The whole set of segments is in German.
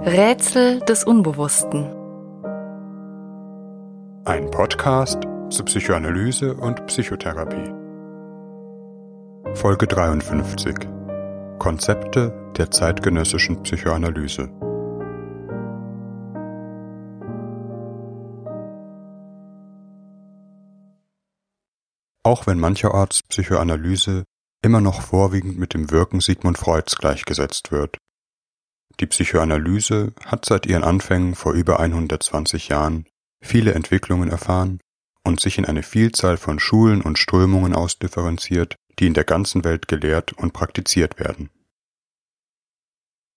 Rätsel des Unbewussten. Ein Podcast zu Psychoanalyse und Psychotherapie. Folge 53. Konzepte der zeitgenössischen Psychoanalyse. Auch wenn mancherorts Psychoanalyse immer noch vorwiegend mit dem Wirken Sigmund Freuds gleichgesetzt wird. Die Psychoanalyse hat seit ihren Anfängen vor über 120 Jahren viele Entwicklungen erfahren und sich in eine Vielzahl von Schulen und Strömungen ausdifferenziert, die in der ganzen Welt gelehrt und praktiziert werden.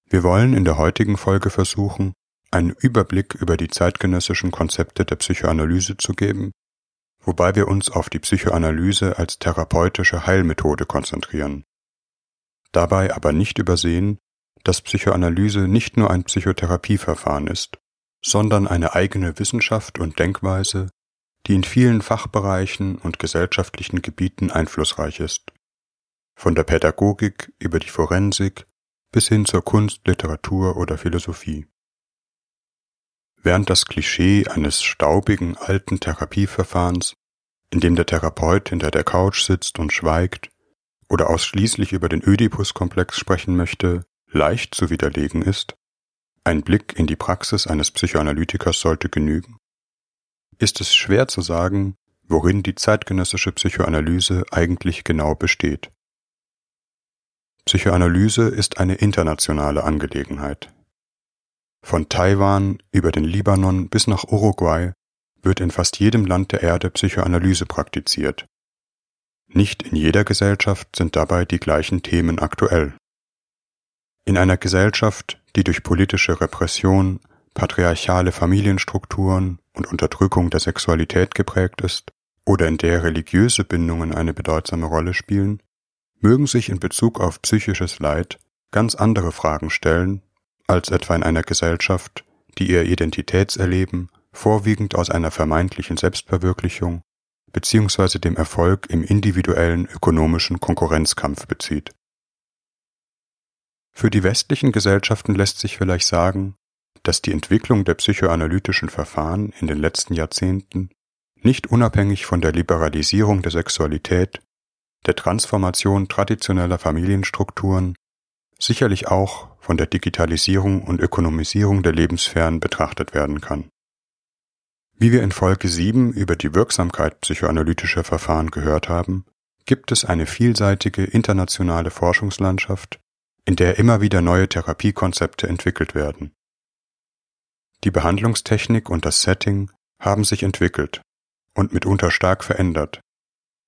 Wir wollen in der heutigen Folge versuchen, einen Überblick über die zeitgenössischen Konzepte der Psychoanalyse zu geben wobei wir uns auf die Psychoanalyse als therapeutische Heilmethode konzentrieren. Dabei aber nicht übersehen, dass Psychoanalyse nicht nur ein Psychotherapieverfahren ist, sondern eine eigene Wissenschaft und Denkweise, die in vielen Fachbereichen und gesellschaftlichen Gebieten einflussreich ist. Von der Pädagogik über die Forensik bis hin zur Kunst, Literatur oder Philosophie. Während das Klischee eines staubigen alten Therapieverfahrens, in dem der Therapeut hinter der Couch sitzt und schweigt oder ausschließlich über den Ödipus-Komplex sprechen möchte, leicht zu widerlegen ist, ein Blick in die Praxis eines Psychoanalytikers sollte genügen, ist es schwer zu sagen, worin die zeitgenössische Psychoanalyse eigentlich genau besteht. Psychoanalyse ist eine internationale Angelegenheit. Von Taiwan über den Libanon bis nach Uruguay wird in fast jedem Land der Erde Psychoanalyse praktiziert. Nicht in jeder Gesellschaft sind dabei die gleichen Themen aktuell. In einer Gesellschaft, die durch politische Repression, patriarchale Familienstrukturen und Unterdrückung der Sexualität geprägt ist, oder in der religiöse Bindungen eine bedeutsame Rolle spielen, mögen sich in Bezug auf psychisches Leid ganz andere Fragen stellen als etwa in einer Gesellschaft, die ihr Identitätserleben vorwiegend aus einer vermeintlichen Selbstverwirklichung bzw. dem Erfolg im individuellen ökonomischen Konkurrenzkampf bezieht. Für die westlichen Gesellschaften lässt sich vielleicht sagen, dass die Entwicklung der psychoanalytischen Verfahren in den letzten Jahrzehnten nicht unabhängig von der Liberalisierung der Sexualität, der Transformation traditioneller Familienstrukturen sicherlich auch von der Digitalisierung und Ökonomisierung der Lebenssphären betrachtet werden kann. Wie wir in Folge 7 über die Wirksamkeit psychoanalytischer Verfahren gehört haben, gibt es eine vielseitige internationale Forschungslandschaft, in der immer wieder neue Therapiekonzepte entwickelt werden. Die Behandlungstechnik und das Setting haben sich entwickelt und mitunter stark verändert,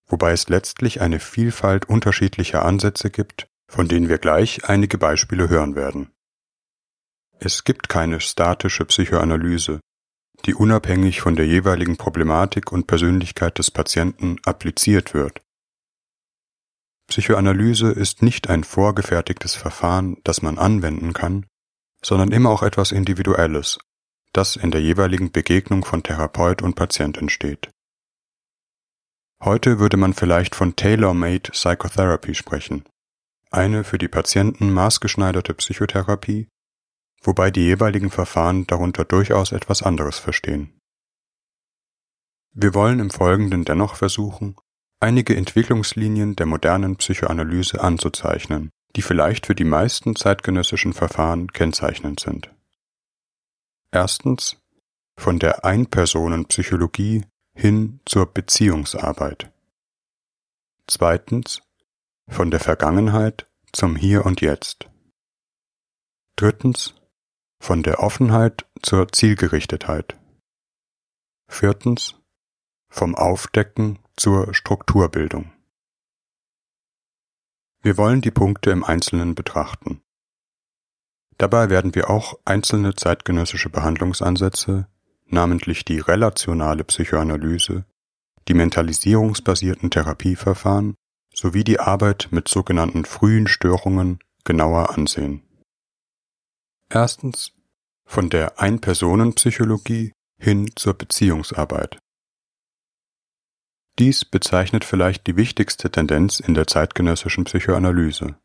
wobei es letztlich eine Vielfalt unterschiedlicher Ansätze gibt, von denen wir gleich einige Beispiele hören werden. Es gibt keine statische Psychoanalyse, die unabhängig von der jeweiligen Problematik und Persönlichkeit des Patienten appliziert wird. Psychoanalyse ist nicht ein vorgefertigtes Verfahren, das man anwenden kann, sondern immer auch etwas Individuelles, das in der jeweiligen Begegnung von Therapeut und Patient entsteht. Heute würde man vielleicht von Tailor-Made Psychotherapy sprechen, eine für die Patienten maßgeschneiderte Psychotherapie, wobei die jeweiligen Verfahren darunter durchaus etwas anderes verstehen. Wir wollen im Folgenden dennoch versuchen, einige Entwicklungslinien der modernen Psychoanalyse anzuzeichnen, die vielleicht für die meisten zeitgenössischen Verfahren kennzeichnend sind. Erstens von der Einpersonenpsychologie hin zur Beziehungsarbeit. Zweitens von der Vergangenheit zum Hier und Jetzt. Drittens. Von der Offenheit zur Zielgerichtetheit. Viertens. Vom Aufdecken zur Strukturbildung. Wir wollen die Punkte im Einzelnen betrachten. Dabei werden wir auch einzelne zeitgenössische Behandlungsansätze, namentlich die relationale Psychoanalyse, die mentalisierungsbasierten Therapieverfahren sowie die Arbeit mit sogenannten frühen Störungen genauer ansehen. Erstens von der Einpersonenpsychologie hin zur Beziehungsarbeit. Dies bezeichnet vielleicht die wichtigste Tendenz in der zeitgenössischen Psychoanalyse.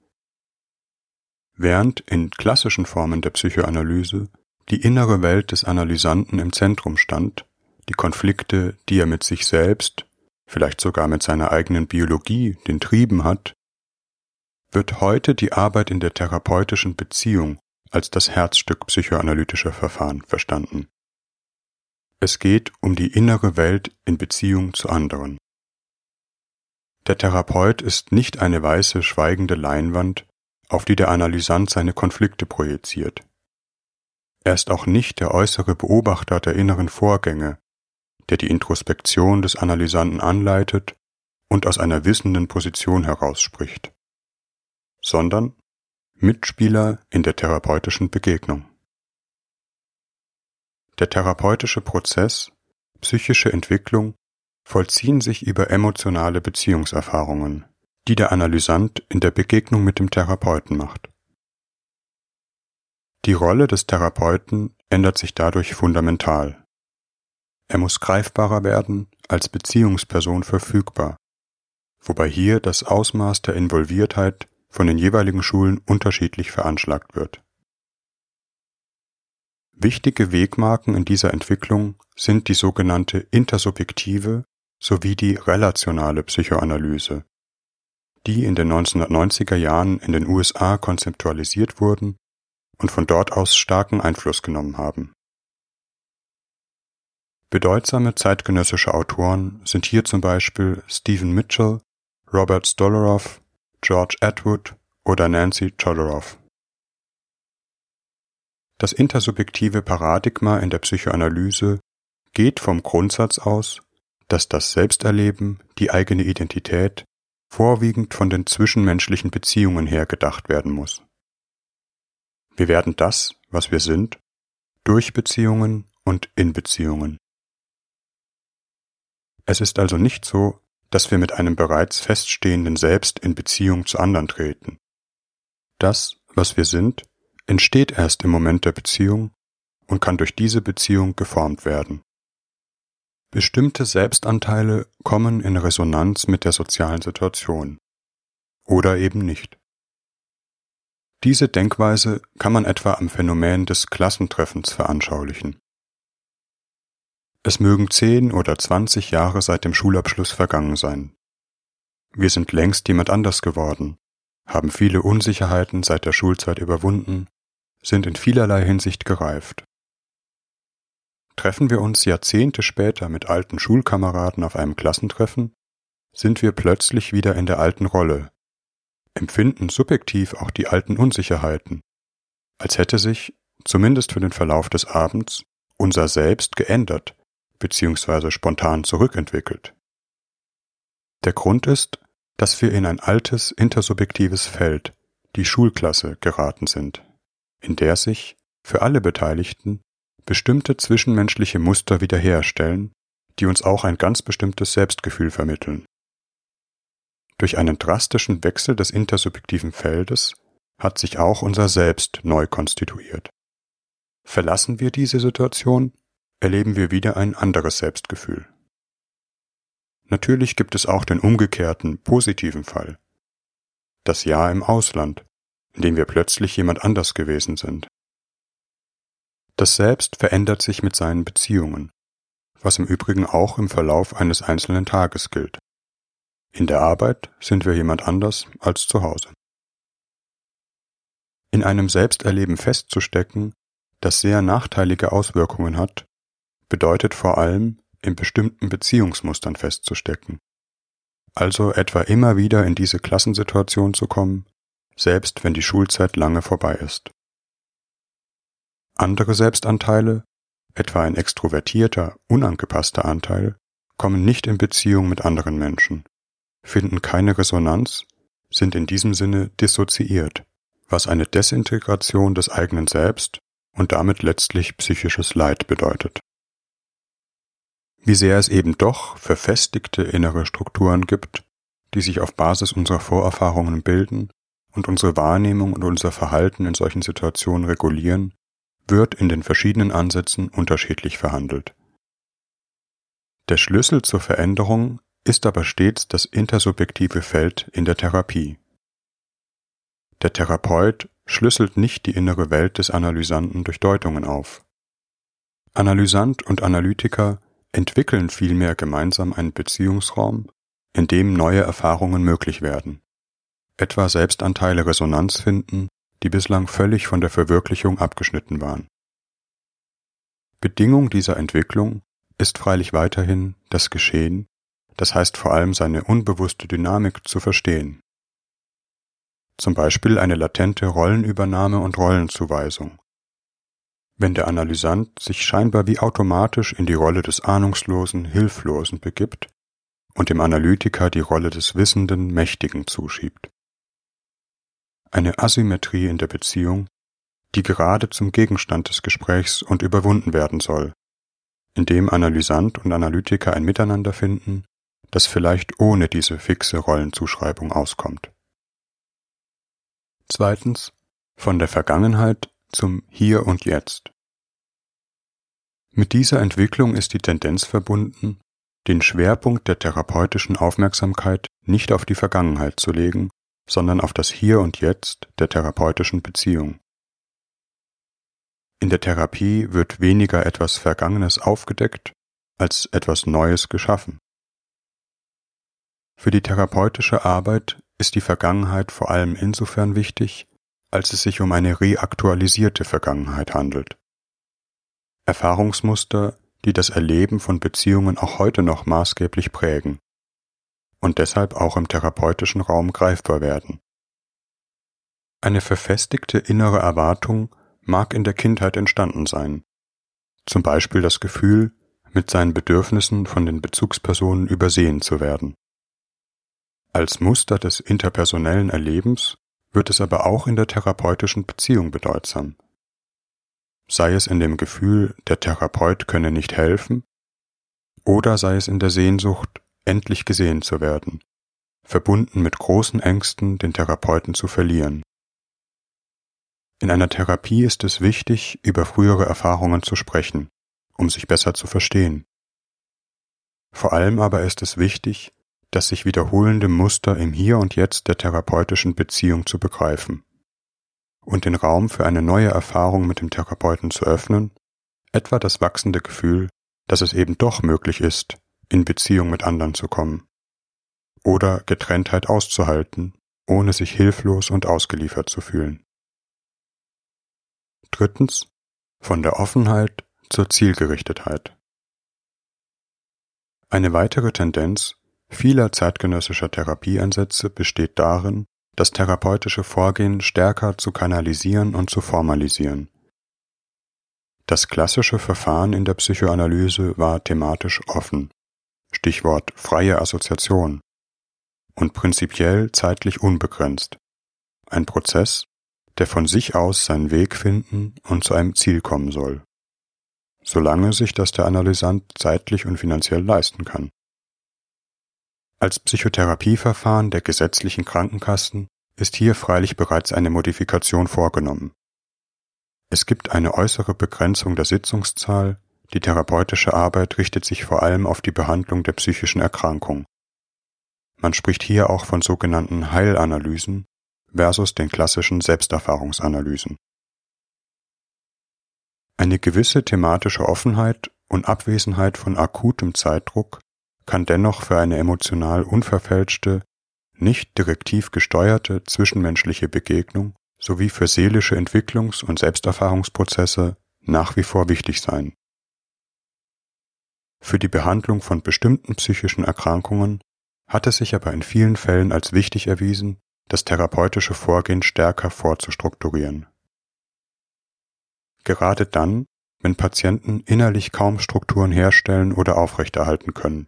Während in klassischen Formen der Psychoanalyse die innere Welt des Analysanten im Zentrum stand, die Konflikte, die er mit sich selbst, vielleicht sogar mit seiner eigenen Biologie, den Trieben hat, wird heute die Arbeit in der therapeutischen Beziehung als das Herzstück psychoanalytischer Verfahren verstanden. Es geht um die innere Welt in Beziehung zu anderen. Der Therapeut ist nicht eine weiße, schweigende Leinwand, auf die der Analysant seine Konflikte projiziert. Er ist auch nicht der äußere Beobachter der inneren Vorgänge, der die Introspektion des Analysanten anleitet und aus einer wissenden Position herausspricht, sondern Mitspieler in der therapeutischen Begegnung. Der therapeutische Prozess, psychische Entwicklung vollziehen sich über emotionale Beziehungserfahrungen, die der Analysant in der Begegnung mit dem Therapeuten macht. Die Rolle des Therapeuten ändert sich dadurch fundamental. Er muss greifbarer werden, als Beziehungsperson verfügbar, wobei hier das Ausmaß der Involviertheit von den jeweiligen Schulen unterschiedlich veranschlagt wird. Wichtige Wegmarken in dieser Entwicklung sind die sogenannte intersubjektive sowie die relationale Psychoanalyse, die in den 1990er Jahren in den USA konzeptualisiert wurden und von dort aus starken Einfluss genommen haben. Bedeutsame zeitgenössische Autoren sind hier zum Beispiel Stephen Mitchell, Robert Stolaroff, George Atwood oder Nancy Chodorow. Das intersubjektive Paradigma in der Psychoanalyse geht vom Grundsatz aus, dass das Selbsterleben, die eigene Identität vorwiegend von den zwischenmenschlichen Beziehungen her gedacht werden muss. Wir werden das, was wir sind, durch Beziehungen und in Beziehungen. Es ist also nicht so, dass wir mit einem bereits feststehenden Selbst in Beziehung zu anderen treten. Das, was wir sind, entsteht erst im Moment der Beziehung und kann durch diese Beziehung geformt werden. Bestimmte Selbstanteile kommen in Resonanz mit der sozialen Situation oder eben nicht. Diese Denkweise kann man etwa am Phänomen des Klassentreffens veranschaulichen. Es mögen zehn oder zwanzig Jahre seit dem Schulabschluss vergangen sein. Wir sind längst jemand anders geworden, haben viele Unsicherheiten seit der Schulzeit überwunden, sind in vielerlei Hinsicht gereift. Treffen wir uns Jahrzehnte später mit alten Schulkameraden auf einem Klassentreffen, sind wir plötzlich wieder in der alten Rolle, empfinden subjektiv auch die alten Unsicherheiten, als hätte sich, zumindest für den Verlauf des Abends, unser Selbst geändert bzw. spontan zurückentwickelt. Der Grund ist, dass wir in ein altes intersubjektives Feld, die Schulklasse, geraten sind, in der sich, für alle Beteiligten, bestimmte zwischenmenschliche Muster wiederherstellen, die uns auch ein ganz bestimmtes Selbstgefühl vermitteln. Durch einen drastischen Wechsel des intersubjektiven Feldes hat sich auch unser Selbst neu konstituiert. Verlassen wir diese Situation, erleben wir wieder ein anderes Selbstgefühl. Natürlich gibt es auch den umgekehrten, positiven Fall. Das Jahr im Ausland, in dem wir plötzlich jemand anders gewesen sind. Das Selbst verändert sich mit seinen Beziehungen, was im Übrigen auch im Verlauf eines einzelnen Tages gilt. In der Arbeit sind wir jemand anders als zu Hause. In einem Selbsterleben festzustecken, das sehr nachteilige Auswirkungen hat, bedeutet vor allem, in bestimmten Beziehungsmustern festzustecken. Also etwa immer wieder in diese Klassensituation zu kommen, selbst wenn die Schulzeit lange vorbei ist. Andere Selbstanteile, etwa ein extrovertierter, unangepasster Anteil, kommen nicht in Beziehung mit anderen Menschen, finden keine Resonanz, sind in diesem Sinne dissoziiert, was eine Desintegration des eigenen Selbst und damit letztlich psychisches Leid bedeutet. Wie sehr es eben doch verfestigte innere Strukturen gibt, die sich auf Basis unserer Vorerfahrungen bilden und unsere Wahrnehmung und unser Verhalten in solchen Situationen regulieren, wird in den verschiedenen Ansätzen unterschiedlich verhandelt. Der Schlüssel zur Veränderung ist aber stets das intersubjektive Feld in der Therapie. Der Therapeut schlüsselt nicht die innere Welt des Analysanten durch Deutungen auf. Analysant und Analytiker entwickeln vielmehr gemeinsam einen Beziehungsraum, in dem neue Erfahrungen möglich werden, etwa Selbstanteile Resonanz finden, die bislang völlig von der Verwirklichung abgeschnitten waren. Bedingung dieser Entwicklung ist freilich weiterhin das Geschehen, das heißt vor allem seine unbewusste Dynamik zu verstehen. Zum Beispiel eine latente Rollenübernahme und Rollenzuweisung. Wenn der Analysant sich scheinbar wie automatisch in die Rolle des Ahnungslosen, Hilflosen begibt und dem Analytiker die Rolle des Wissenden, Mächtigen zuschiebt. Eine Asymmetrie in der Beziehung, die gerade zum Gegenstand des Gesprächs und überwunden werden soll, indem Analysant und Analytiker ein Miteinander finden, das vielleicht ohne diese fixe Rollenzuschreibung auskommt. Zweitens von der Vergangenheit zum Hier und Jetzt. Mit dieser Entwicklung ist die Tendenz verbunden, den Schwerpunkt der therapeutischen Aufmerksamkeit nicht auf die Vergangenheit zu legen, sondern auf das Hier und Jetzt der therapeutischen Beziehung. In der Therapie wird weniger etwas Vergangenes aufgedeckt als etwas Neues geschaffen. Für die therapeutische Arbeit ist die Vergangenheit vor allem insofern wichtig, als es sich um eine reaktualisierte Vergangenheit handelt. Erfahrungsmuster, die das Erleben von Beziehungen auch heute noch maßgeblich prägen und deshalb auch im therapeutischen Raum greifbar werden. Eine verfestigte innere Erwartung mag in der Kindheit entstanden sein, zum Beispiel das Gefühl, mit seinen Bedürfnissen von den Bezugspersonen übersehen zu werden. Als Muster des interpersonellen Erlebens wird es aber auch in der therapeutischen Beziehung bedeutsam. Sei es in dem Gefühl, der Therapeut könne nicht helfen, oder sei es in der Sehnsucht, endlich gesehen zu werden, verbunden mit großen Ängsten, den Therapeuten zu verlieren. In einer Therapie ist es wichtig, über frühere Erfahrungen zu sprechen, um sich besser zu verstehen. Vor allem aber ist es wichtig, das sich wiederholende Muster im Hier und Jetzt der therapeutischen Beziehung zu begreifen und den Raum für eine neue Erfahrung mit dem Therapeuten zu öffnen, etwa das wachsende Gefühl, dass es eben doch möglich ist, in Beziehung mit anderen zu kommen oder Getrenntheit auszuhalten, ohne sich hilflos und ausgeliefert zu fühlen. Drittens von der Offenheit zur Zielgerichtetheit. Eine weitere Tendenz vieler zeitgenössischer Therapieansätze besteht darin, das therapeutische Vorgehen stärker zu kanalisieren und zu formalisieren. Das klassische Verfahren in der Psychoanalyse war thematisch offen, Stichwort freie Assoziation, und prinzipiell zeitlich unbegrenzt, ein Prozess, der von sich aus seinen Weg finden und zu einem Ziel kommen soll, solange sich das der Analysant zeitlich und finanziell leisten kann. Als Psychotherapieverfahren der gesetzlichen Krankenkassen ist hier freilich bereits eine Modifikation vorgenommen. Es gibt eine äußere Begrenzung der Sitzungszahl, die therapeutische Arbeit richtet sich vor allem auf die Behandlung der psychischen Erkrankung. Man spricht hier auch von sogenannten Heilanalysen versus den klassischen Selbsterfahrungsanalysen. Eine gewisse thematische Offenheit und Abwesenheit von akutem Zeitdruck kann dennoch für eine emotional unverfälschte, nicht direktiv gesteuerte zwischenmenschliche Begegnung sowie für seelische Entwicklungs- und Selbsterfahrungsprozesse nach wie vor wichtig sein. Für die Behandlung von bestimmten psychischen Erkrankungen hat es sich aber in vielen Fällen als wichtig erwiesen, das therapeutische Vorgehen stärker vorzustrukturieren. Gerade dann, wenn Patienten innerlich kaum Strukturen herstellen oder aufrechterhalten können,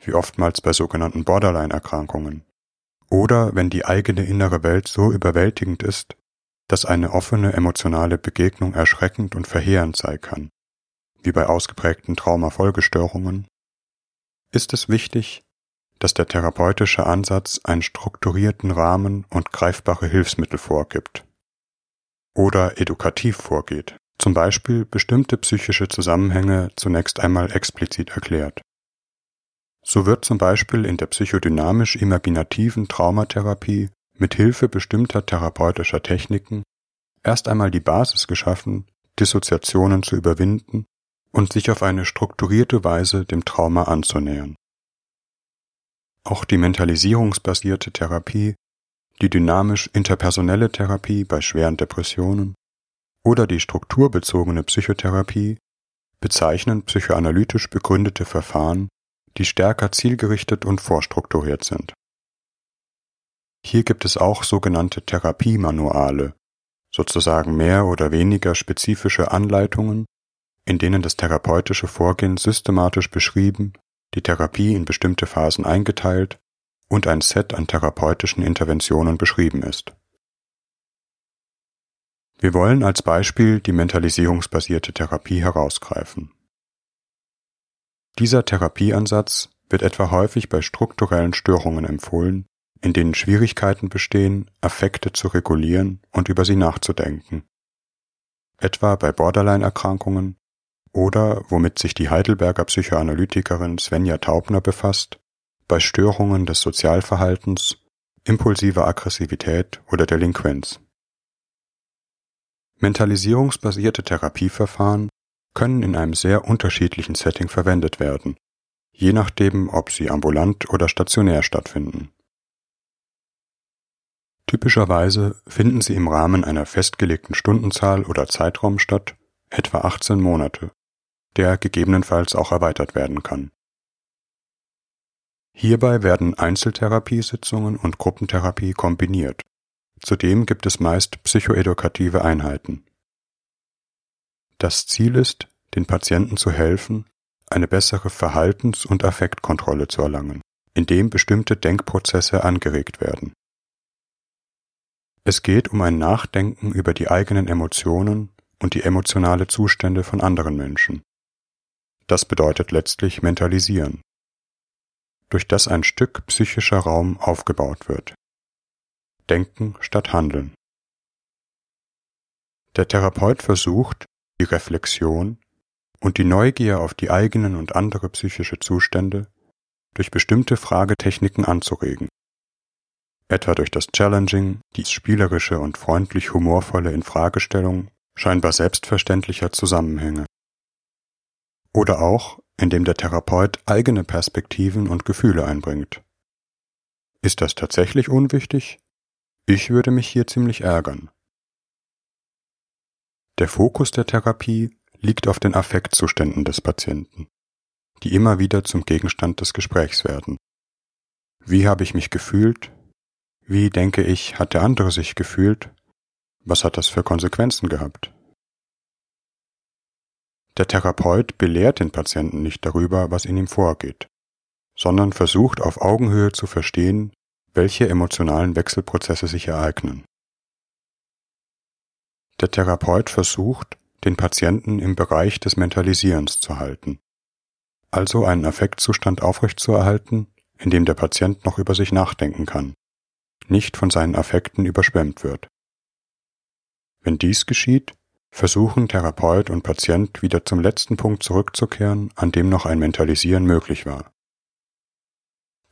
wie oftmals bei sogenannten Borderline-Erkrankungen. Oder wenn die eigene innere Welt so überwältigend ist, dass eine offene emotionale Begegnung erschreckend und verheerend sein kann, wie bei ausgeprägten Traumafolgestörungen, ist es wichtig, dass der therapeutische Ansatz einen strukturierten Rahmen und greifbare Hilfsmittel vorgibt oder edukativ vorgeht, zum Beispiel bestimmte psychische Zusammenhänge zunächst einmal explizit erklärt. So wird zum Beispiel in der psychodynamisch-imaginativen Traumatherapie mit Hilfe bestimmter therapeutischer Techniken erst einmal die Basis geschaffen, Dissoziationen zu überwinden und sich auf eine strukturierte Weise dem Trauma anzunähern. Auch die mentalisierungsbasierte Therapie, die dynamisch interpersonelle Therapie bei schweren Depressionen oder die strukturbezogene Psychotherapie bezeichnen psychoanalytisch begründete Verfahren, die stärker zielgerichtet und vorstrukturiert sind. Hier gibt es auch sogenannte Therapiemanuale, sozusagen mehr oder weniger spezifische Anleitungen, in denen das therapeutische Vorgehen systematisch beschrieben, die Therapie in bestimmte Phasen eingeteilt und ein Set an therapeutischen Interventionen beschrieben ist. Wir wollen als Beispiel die mentalisierungsbasierte Therapie herausgreifen. Dieser Therapieansatz wird etwa häufig bei strukturellen Störungen empfohlen, in denen Schwierigkeiten bestehen, Affekte zu regulieren und über sie nachzudenken. Etwa bei Borderline-Erkrankungen oder, womit sich die Heidelberger Psychoanalytikerin Svenja Taubner befasst, bei Störungen des Sozialverhaltens, impulsiver Aggressivität oder Delinquenz. Mentalisierungsbasierte Therapieverfahren können in einem sehr unterschiedlichen Setting verwendet werden, je nachdem, ob sie ambulant oder stationär stattfinden. Typischerweise finden sie im Rahmen einer festgelegten Stundenzahl oder Zeitraum statt, etwa 18 Monate, der gegebenenfalls auch erweitert werden kann. Hierbei werden Einzeltherapiesitzungen und Gruppentherapie kombiniert. Zudem gibt es meist psychoedukative Einheiten. Das Ziel ist, den Patienten zu helfen, eine bessere Verhaltens- und Affektkontrolle zu erlangen, indem bestimmte Denkprozesse angeregt werden. Es geht um ein Nachdenken über die eigenen Emotionen und die emotionale Zustände von anderen Menschen. Das bedeutet letztlich Mentalisieren, durch das ein Stück psychischer Raum aufgebaut wird. Denken statt Handeln. Der Therapeut versucht, die Reflexion und die Neugier auf die eigenen und andere psychische Zustände durch bestimmte Fragetechniken anzuregen etwa durch das Challenging, die spielerische und freundlich humorvolle Infragestellung scheinbar selbstverständlicher Zusammenhänge. Oder auch, indem der Therapeut eigene Perspektiven und Gefühle einbringt. Ist das tatsächlich unwichtig? Ich würde mich hier ziemlich ärgern. Der Fokus der Therapie liegt auf den Affektzuständen des Patienten, die immer wieder zum Gegenstand des Gesprächs werden. Wie habe ich mich gefühlt? Wie, denke ich, hat der andere sich gefühlt? Was hat das für Konsequenzen gehabt? Der Therapeut belehrt den Patienten nicht darüber, was in ihm vorgeht, sondern versucht auf Augenhöhe zu verstehen, welche emotionalen Wechselprozesse sich ereignen. Der Therapeut versucht, den Patienten im Bereich des Mentalisierens zu halten, also einen Affektzustand aufrechtzuerhalten, in dem der Patient noch über sich nachdenken kann nicht von seinen Affekten überschwemmt wird. Wenn dies geschieht, versuchen Therapeut und Patient wieder zum letzten Punkt zurückzukehren, an dem noch ein Mentalisieren möglich war.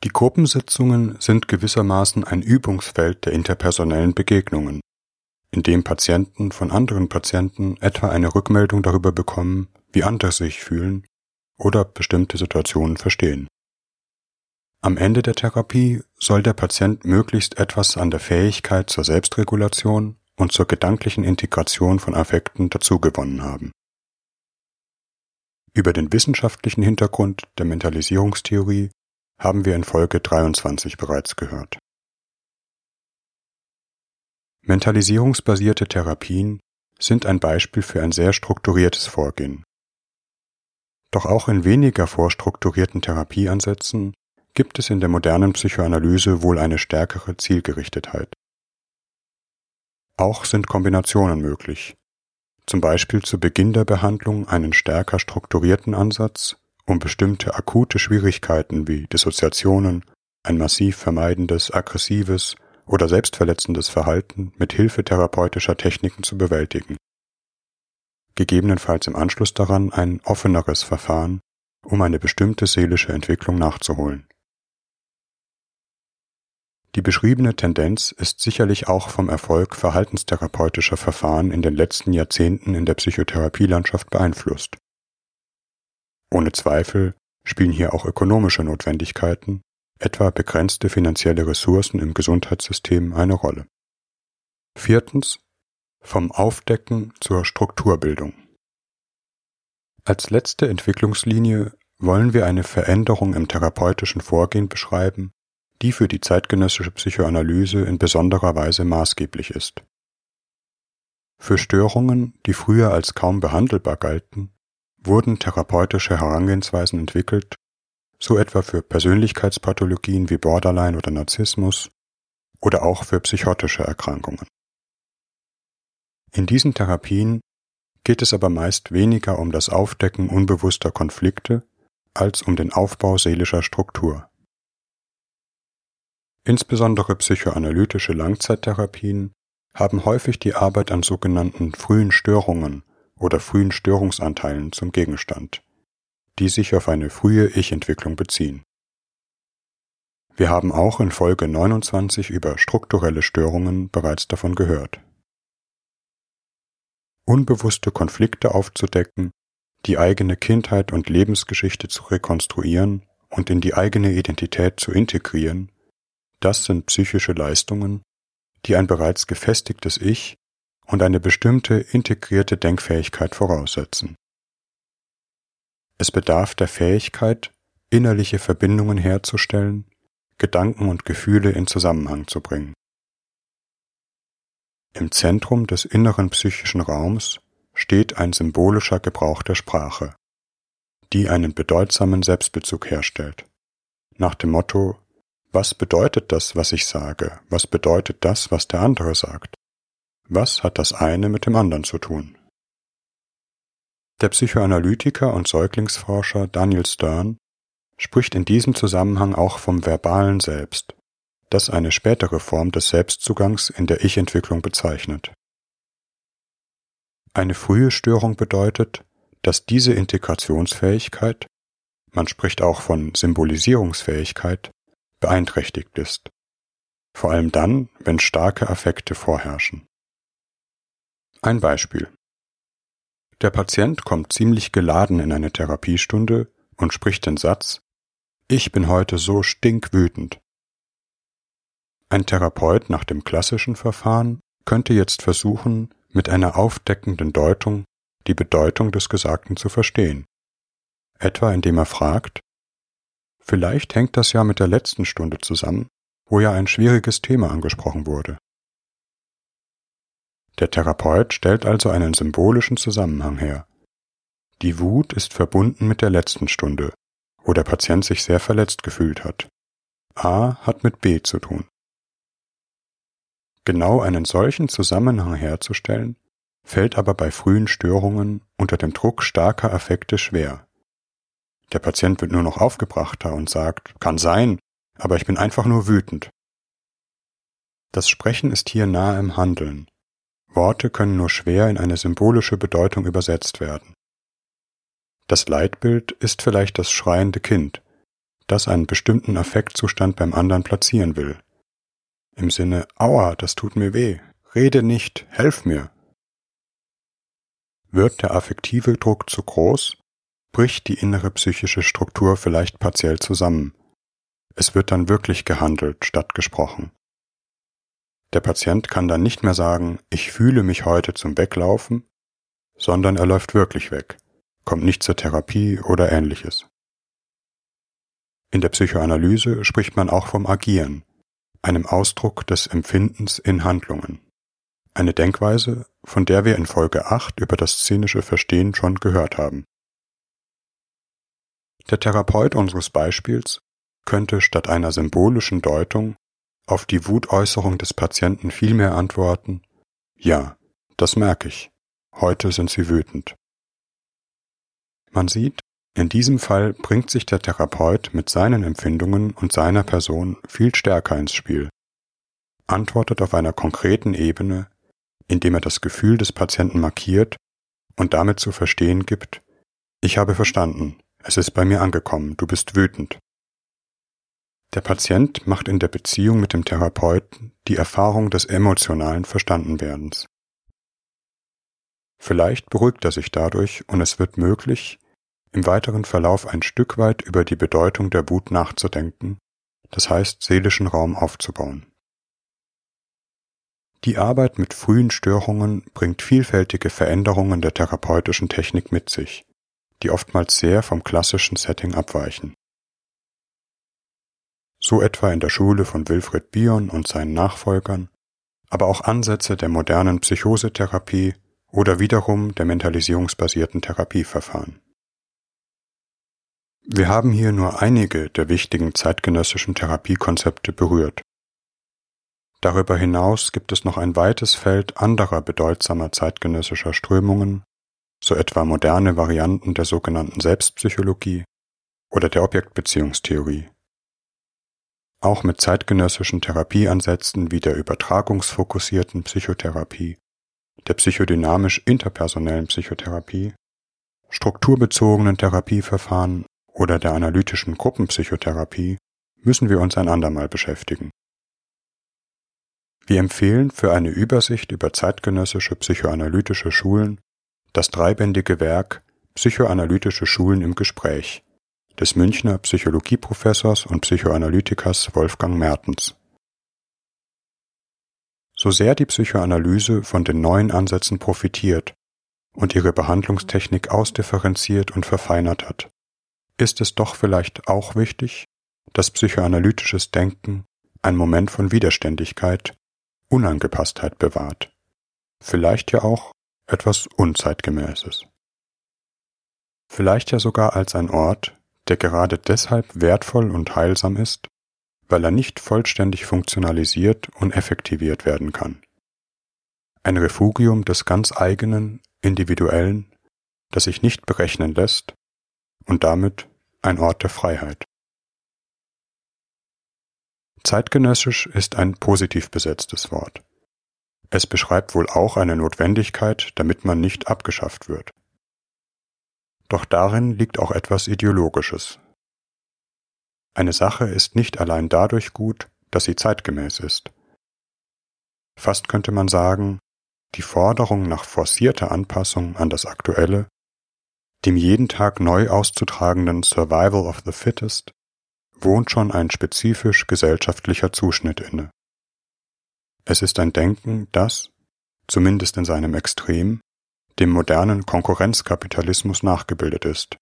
Die Gruppensitzungen sind gewissermaßen ein Übungsfeld der interpersonellen Begegnungen, in dem Patienten von anderen Patienten etwa eine Rückmeldung darüber bekommen, wie andere sich fühlen oder bestimmte Situationen verstehen. Am Ende der Therapie soll der Patient möglichst etwas an der Fähigkeit zur Selbstregulation und zur gedanklichen Integration von Affekten dazugewonnen haben. Über den wissenschaftlichen Hintergrund der Mentalisierungstheorie haben wir in Folge 23 bereits gehört. Mentalisierungsbasierte Therapien sind ein Beispiel für ein sehr strukturiertes Vorgehen. Doch auch in weniger vorstrukturierten Therapieansätzen gibt es in der modernen Psychoanalyse wohl eine stärkere Zielgerichtetheit. Auch sind Kombinationen möglich, zum Beispiel zu Beginn der Behandlung einen stärker strukturierten Ansatz, um bestimmte akute Schwierigkeiten wie Dissoziationen, ein massiv vermeidendes, aggressives oder selbstverletzendes Verhalten mit Hilfe therapeutischer Techniken zu bewältigen. Gegebenenfalls im Anschluss daran ein offeneres Verfahren, um eine bestimmte seelische Entwicklung nachzuholen. Die beschriebene Tendenz ist sicherlich auch vom Erfolg verhaltenstherapeutischer Verfahren in den letzten Jahrzehnten in der Psychotherapielandschaft beeinflusst. Ohne Zweifel spielen hier auch ökonomische Notwendigkeiten, etwa begrenzte finanzielle Ressourcen im Gesundheitssystem eine Rolle. Viertens vom Aufdecken zur Strukturbildung. Als letzte Entwicklungslinie wollen wir eine Veränderung im therapeutischen Vorgehen beschreiben, die für die zeitgenössische Psychoanalyse in besonderer Weise maßgeblich ist. Für Störungen, die früher als kaum behandelbar galten, wurden therapeutische Herangehensweisen entwickelt, so etwa für Persönlichkeitspathologien wie Borderline oder Narzissmus oder auch für psychotische Erkrankungen. In diesen Therapien geht es aber meist weniger um das Aufdecken unbewusster Konflikte als um den Aufbau seelischer Struktur. Insbesondere psychoanalytische Langzeittherapien haben häufig die Arbeit an sogenannten frühen Störungen oder frühen Störungsanteilen zum Gegenstand, die sich auf eine frühe Ich-Entwicklung beziehen. Wir haben auch in Folge 29 über strukturelle Störungen bereits davon gehört. Unbewusste Konflikte aufzudecken, die eigene Kindheit und Lebensgeschichte zu rekonstruieren und in die eigene Identität zu integrieren, das sind psychische Leistungen, die ein bereits gefestigtes Ich und eine bestimmte integrierte Denkfähigkeit voraussetzen. Es bedarf der Fähigkeit, innerliche Verbindungen herzustellen, Gedanken und Gefühle in Zusammenhang zu bringen. Im Zentrum des inneren psychischen Raums steht ein symbolischer Gebrauch der Sprache, die einen bedeutsamen Selbstbezug herstellt, nach dem Motto Was bedeutet das, was ich sage? Was bedeutet das, was der andere sagt? Was hat das eine mit dem anderen zu tun? Der Psychoanalytiker und Säuglingsforscher Daniel Stern spricht in diesem Zusammenhang auch vom verbalen Selbst, das eine spätere Form des Selbstzugangs in der Ich-Entwicklung bezeichnet. Eine frühe Störung bedeutet, dass diese Integrationsfähigkeit, man spricht auch von Symbolisierungsfähigkeit, beeinträchtigt ist, vor allem dann, wenn starke Affekte vorherrschen. Ein Beispiel. Der Patient kommt ziemlich geladen in eine Therapiestunde und spricht den Satz Ich bin heute so stinkwütend. Ein Therapeut nach dem klassischen Verfahren könnte jetzt versuchen, mit einer aufdeckenden Deutung die Bedeutung des Gesagten zu verstehen. Etwa indem er fragt, vielleicht hängt das ja mit der letzten Stunde zusammen, wo ja ein schwieriges Thema angesprochen wurde. Der Therapeut stellt also einen symbolischen Zusammenhang her. Die Wut ist verbunden mit der letzten Stunde, wo der Patient sich sehr verletzt gefühlt hat. A hat mit B zu tun. Genau einen solchen Zusammenhang herzustellen, fällt aber bei frühen Störungen unter dem Druck starker Affekte schwer. Der Patient wird nur noch aufgebrachter und sagt, kann sein, aber ich bin einfach nur wütend. Das Sprechen ist hier nahe im Handeln, Worte können nur schwer in eine symbolische Bedeutung übersetzt werden. Das Leitbild ist vielleicht das schreiende Kind, das einen bestimmten Affektzustand beim anderen platzieren will. Im Sinne, aua, das tut mir weh, rede nicht, helf mir. Wird der affektive Druck zu groß, bricht die innere psychische Struktur vielleicht partiell zusammen. Es wird dann wirklich gehandelt statt gesprochen. Der Patient kann dann nicht mehr sagen, ich fühle mich heute zum Weglaufen, sondern er läuft wirklich weg, kommt nicht zur Therapie oder ähnliches. In der Psychoanalyse spricht man auch vom Agieren, einem Ausdruck des Empfindens in Handlungen. Eine Denkweise, von der wir in Folge 8 über das szenische Verstehen schon gehört haben. Der Therapeut unseres Beispiels könnte statt einer symbolischen Deutung auf die Wutäußerung des Patienten vielmehr antworten Ja, das merke ich. Heute sind Sie wütend. Man sieht, in diesem Fall bringt sich der Therapeut mit seinen Empfindungen und seiner Person viel stärker ins Spiel, antwortet auf einer konkreten Ebene, indem er das Gefühl des Patienten markiert und damit zu verstehen gibt, ich habe verstanden, es ist bei mir angekommen, du bist wütend. Der Patient macht in der Beziehung mit dem Therapeuten die Erfahrung des emotionalen Verstandenwerdens. Vielleicht beruhigt er sich dadurch und es wird möglich, im weiteren Verlauf ein Stück weit über die Bedeutung der Wut nachzudenken, das heißt seelischen Raum aufzubauen. Die Arbeit mit frühen Störungen bringt vielfältige Veränderungen der therapeutischen Technik mit sich, die oftmals sehr vom klassischen Setting abweichen. So etwa in der Schule von Wilfred Bion und seinen Nachfolgern, aber auch Ansätze der modernen Psychosetherapie oder wiederum der mentalisierungsbasierten Therapieverfahren. Wir haben hier nur einige der wichtigen zeitgenössischen Therapiekonzepte berührt Darüber hinaus gibt es noch ein weites Feld anderer bedeutsamer zeitgenössischer Strömungen, so etwa moderne Varianten der sogenannten Selbstpsychologie oder der Objektbeziehungstheorie. Auch mit zeitgenössischen Therapieansätzen wie der übertragungsfokussierten Psychotherapie, der psychodynamisch-interpersonellen Psychotherapie, strukturbezogenen Therapieverfahren oder der analytischen Gruppenpsychotherapie müssen wir uns ein andermal beschäftigen. Wir empfehlen für eine Übersicht über zeitgenössische psychoanalytische Schulen das dreibändige Werk Psychoanalytische Schulen im Gespräch des Münchner Psychologieprofessors und Psychoanalytikers Wolfgang Mertens. So sehr die Psychoanalyse von den neuen Ansätzen profitiert und ihre Behandlungstechnik ausdifferenziert und verfeinert hat, ist es doch vielleicht auch wichtig, dass psychoanalytisches Denken ein Moment von Widerständigkeit Unangepasstheit bewahrt, vielleicht ja auch etwas Unzeitgemäßes. Vielleicht ja sogar als ein Ort, der gerade deshalb wertvoll und heilsam ist, weil er nicht vollständig funktionalisiert und effektiviert werden kann. Ein Refugium des ganz eigenen, individuellen, das sich nicht berechnen lässt und damit ein Ort der Freiheit. Zeitgenössisch ist ein positiv besetztes Wort. Es beschreibt wohl auch eine Notwendigkeit, damit man nicht abgeschafft wird. Doch darin liegt auch etwas Ideologisches. Eine Sache ist nicht allein dadurch gut, dass sie zeitgemäß ist. Fast könnte man sagen, die Forderung nach forcierter Anpassung an das Aktuelle, dem jeden Tag neu auszutragenden Survival of the Fittest, wohnt schon ein spezifisch gesellschaftlicher Zuschnitt inne. Es ist ein Denken, das, zumindest in seinem Extrem, dem modernen Konkurrenzkapitalismus nachgebildet ist,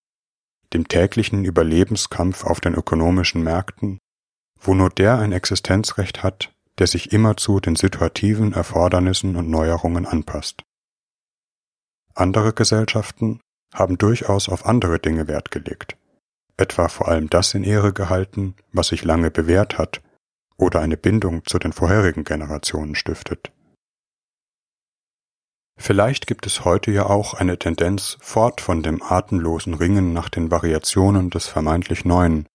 dem täglichen Überlebenskampf auf den ökonomischen Märkten, wo nur der ein Existenzrecht hat, der sich immerzu den situativen Erfordernissen und Neuerungen anpasst. Andere Gesellschaften haben durchaus auf andere Dinge Wert gelegt, etwa vor allem das in Ehre gehalten, was sich lange bewährt hat oder eine Bindung zu den vorherigen Generationen stiftet. Vielleicht gibt es heute ja auch eine Tendenz fort von dem atemlosen Ringen nach den Variationen des vermeintlich Neuen,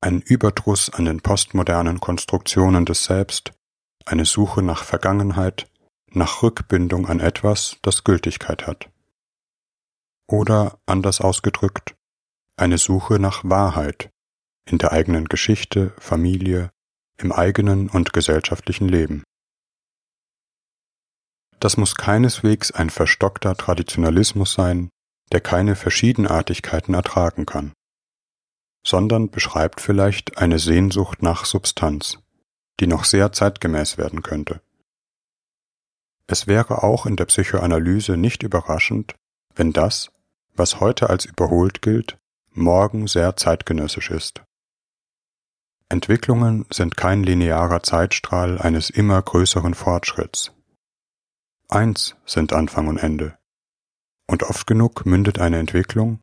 ein Überdruss an den postmodernen Konstruktionen des Selbst, eine Suche nach Vergangenheit, nach Rückbindung an etwas, das Gültigkeit hat. Oder, anders ausgedrückt, eine Suche nach Wahrheit in der eigenen Geschichte, Familie, im eigenen und gesellschaftlichen Leben. Das muss keineswegs ein verstockter Traditionalismus sein, der keine Verschiedenartigkeiten ertragen kann, sondern beschreibt vielleicht eine Sehnsucht nach Substanz, die noch sehr zeitgemäß werden könnte. Es wäre auch in der Psychoanalyse nicht überraschend, wenn das, was heute als überholt gilt, morgen sehr zeitgenössisch ist. Entwicklungen sind kein linearer Zeitstrahl eines immer größeren Fortschritts. Eins sind Anfang und Ende. Und oft genug mündet eine Entwicklung,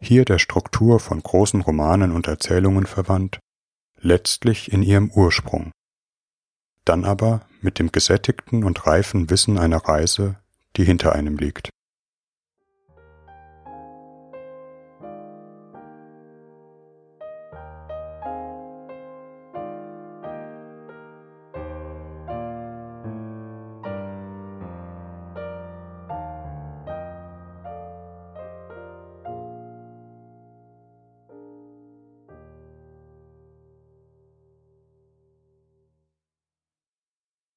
hier der Struktur von großen Romanen und Erzählungen verwandt, letztlich in ihrem Ursprung. Dann aber mit dem gesättigten und reifen Wissen einer Reise, die hinter einem liegt.